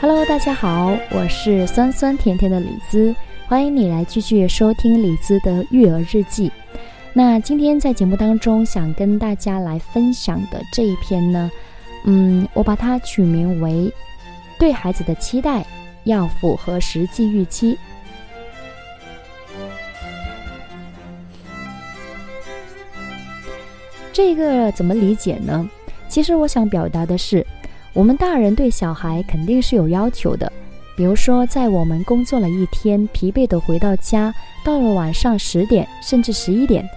Hello，大家好，我是酸酸甜甜的李子，欢迎你来继续收听李子的育儿日记。那今天在节目当中想跟大家来分享的这一篇呢，嗯，我把它取名为“对孩子的期待要符合实际预期”。这个怎么理解呢？其实我想表达的是。我们大人对小孩肯定是有要求的，比如说，在我们工作了一天，疲惫的回到家，到了晚上十点甚至十一点，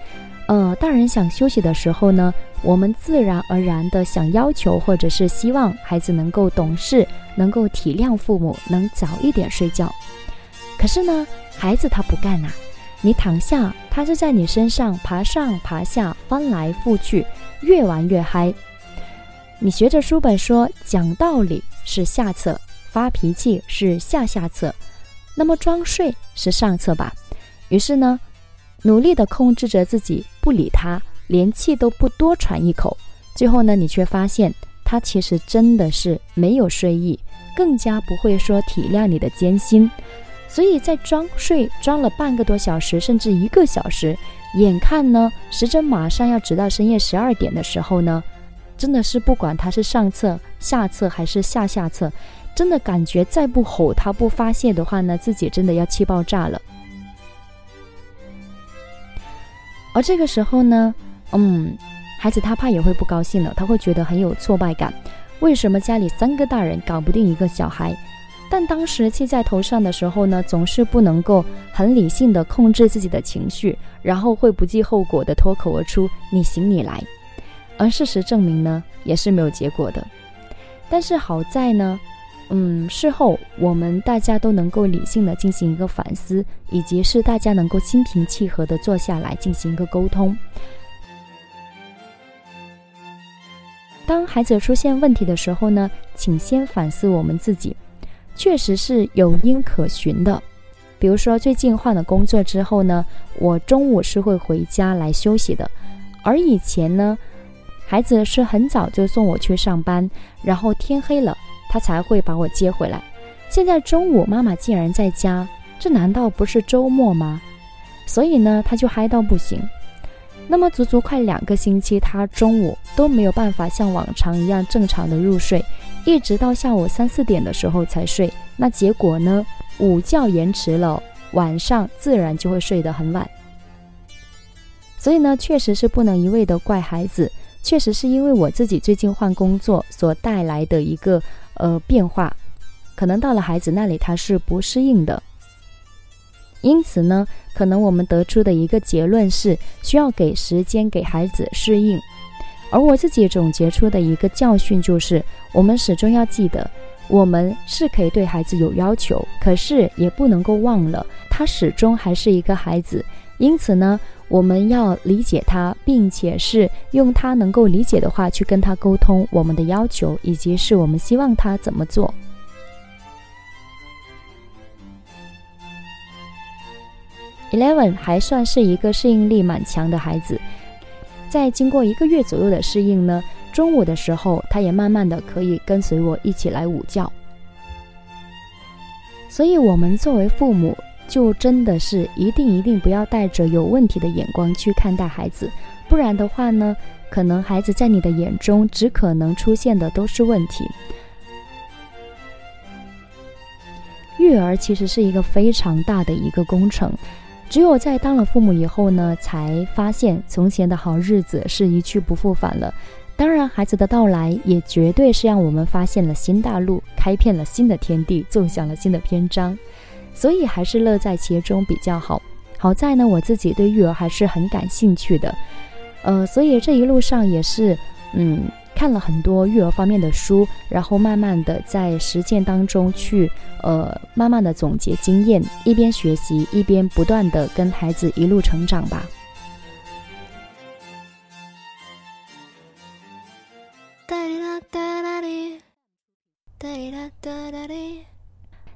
呃，大人想休息的时候呢，我们自然而然的想要求或者是希望孩子能够懂事，能够体谅父母，能早一点睡觉。可是呢，孩子他不干呐，你躺下，他就在你身上爬上爬下，翻来覆去，越玩越嗨。你学着书本说讲道理是下策，发脾气是下下策，那么装睡是上策吧？于是呢，努力的控制着自己不理他，连气都不多喘一口。最后呢，你却发现他其实真的是没有睡意，更加不会说体谅你的艰辛。所以在装睡装了半个多小时，甚至一个小时，眼看呢时针马上要直到深夜十二点的时候呢。真的是不管他是上策、下策还是下下策，真的感觉再不吼他、不发泄的话呢，自己真的要气爆炸了。而这个时候呢，嗯，孩子他怕也会不高兴了，他会觉得很有挫败感。为什么家里三个大人搞不定一个小孩？但当时气在头上的时候呢，总是不能够很理性的控制自己的情绪，然后会不计后果的脱口而出：“你行你来。”而事实证明呢，也是没有结果的。但是好在呢，嗯，事后我们大家都能够理性的进行一个反思，以及是大家能够心平气和的坐下来进行一个沟通。当孩子出现问题的时候呢，请先反思我们自己，确实是有因可循的。比如说最近换了工作之后呢，我中午是会回家来休息的，而以前呢。孩子是很早就送我去上班，然后天黑了，他才会把我接回来。现在中午妈妈竟然在家，这难道不是周末吗？所以呢，他就嗨到不行。那么足足快两个星期，他中午都没有办法像往常一样正常的入睡，一直到下午三四点的时候才睡。那结果呢，午觉延迟了，晚上自然就会睡得很晚。所以呢，确实是不能一味的怪孩子。确实是因为我自己最近换工作所带来的一个呃变化，可能到了孩子那里他是不适应的，因此呢，可能我们得出的一个结论是需要给时间给孩子适应。而我自己总结出的一个教训就是，我们始终要记得，我们是可以对孩子有要求，可是也不能够忘了他始终还是一个孩子。因此呢。我们要理解他，并且是用他能够理解的话去跟他沟通我们的要求，以及是我们希望他怎么做。Eleven 还算是一个适应力蛮强的孩子，在经过一个月左右的适应呢，中午的时候他也慢慢的可以跟随我一起来午觉。所以，我们作为父母。就真的是一定一定不要带着有问题的眼光去看待孩子，不然的话呢，可能孩子在你的眼中只可能出现的都是问题。育儿其实是一个非常大的一个工程，只有在当了父母以后呢，才发现从前的好日子是一去不复返了。当然，孩子的到来也绝对是让我们发现了新大陆，开遍了新的天地，奏响了新的篇章。所以还是乐在其中比较好。好在呢，我自己对育儿还是很感兴趣的，呃，所以这一路上也是，嗯，看了很多育儿方面的书，然后慢慢的在实践当中去，呃，慢慢的总结经验，一边学习一边不断的跟孩子一路成长吧。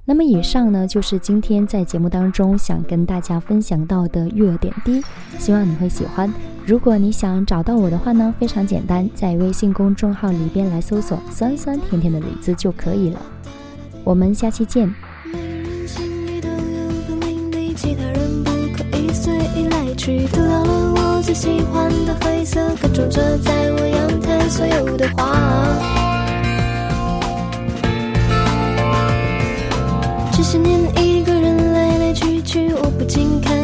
那么以上呢，就是今天在节目当中想跟大家分享到的育儿点滴，希望你会喜欢。如果你想找到我的话呢，非常简单，在微信公众号里边来搜索“酸酸甜甜的李子”就可以了。我们下期见。都，掉了我最喜欢的灰色，感受着在我阳台所有的花。不禁看。